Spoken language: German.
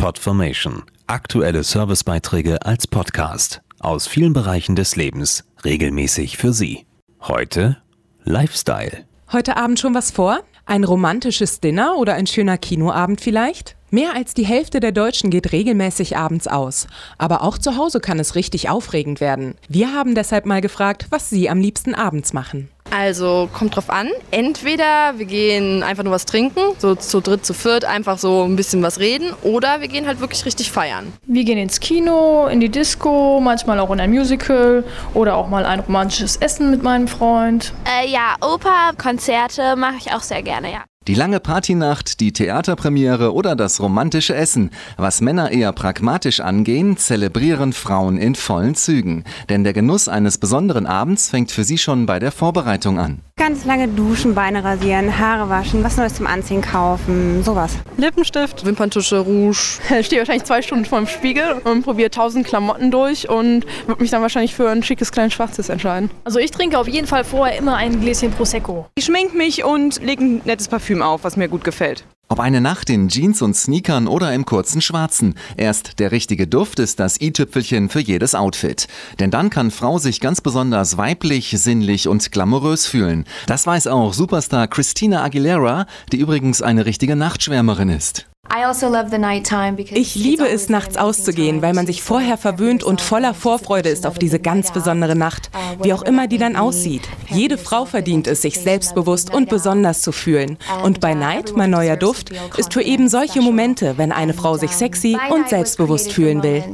Podformation. Aktuelle Servicebeiträge als Podcast aus vielen Bereichen des Lebens regelmäßig für Sie. Heute Lifestyle. Heute Abend schon was vor? Ein romantisches Dinner oder ein schöner Kinoabend vielleicht? Mehr als die Hälfte der Deutschen geht regelmäßig abends aus. Aber auch zu Hause kann es richtig aufregend werden. Wir haben deshalb mal gefragt, was Sie am liebsten abends machen. Also kommt drauf an. Entweder wir gehen einfach nur was trinken, so zu dritt, zu viert, einfach so ein bisschen was reden, oder wir gehen halt wirklich richtig feiern. Wir gehen ins Kino, in die Disco, manchmal auch in ein Musical oder auch mal ein romantisches Essen mit meinem Freund. Äh, ja, Oper, Konzerte mache ich auch sehr gerne, ja. Die lange Partynacht, die Theaterpremiere oder das romantische Essen. Was Männer eher pragmatisch angehen, zelebrieren Frauen in vollen Zügen. Denn der Genuss eines besonderen Abends fängt für sie schon bei der Vorbereitung an. Ganz lange duschen, Beine rasieren, Haare waschen, was Neues zum Anziehen kaufen, sowas. Lippenstift, Wimperntusche, Rouge. Ich stehe wahrscheinlich zwei Stunden vor dem Spiegel und probiere tausend Klamotten durch und würde mich dann wahrscheinlich für ein schickes kleines Schwarzes entscheiden. Also ich trinke auf jeden Fall vorher immer ein Gläschen Prosecco. Ich schmink mich und lege ein nettes Parfüm auf, was mir gut gefällt. Ob eine Nacht in Jeans und Sneakern oder im kurzen Schwarzen. Erst der richtige Duft ist das i-Tüpfelchen für jedes Outfit. Denn dann kann Frau sich ganz besonders weiblich, sinnlich und glamourös fühlen. Das weiß auch Superstar Christina Aguilera, die übrigens eine richtige Nachtschwärmerin ist. Ich liebe es, nachts auszugehen, weil man sich vorher verwöhnt und voller Vorfreude ist auf diese ganz besondere Nacht, wie auch immer die dann aussieht. Jede Frau verdient es, sich selbstbewusst und besonders zu fühlen. Und bei Night, mein neuer Duft, ist für eben solche Momente, wenn eine Frau sich sexy und selbstbewusst fühlen will.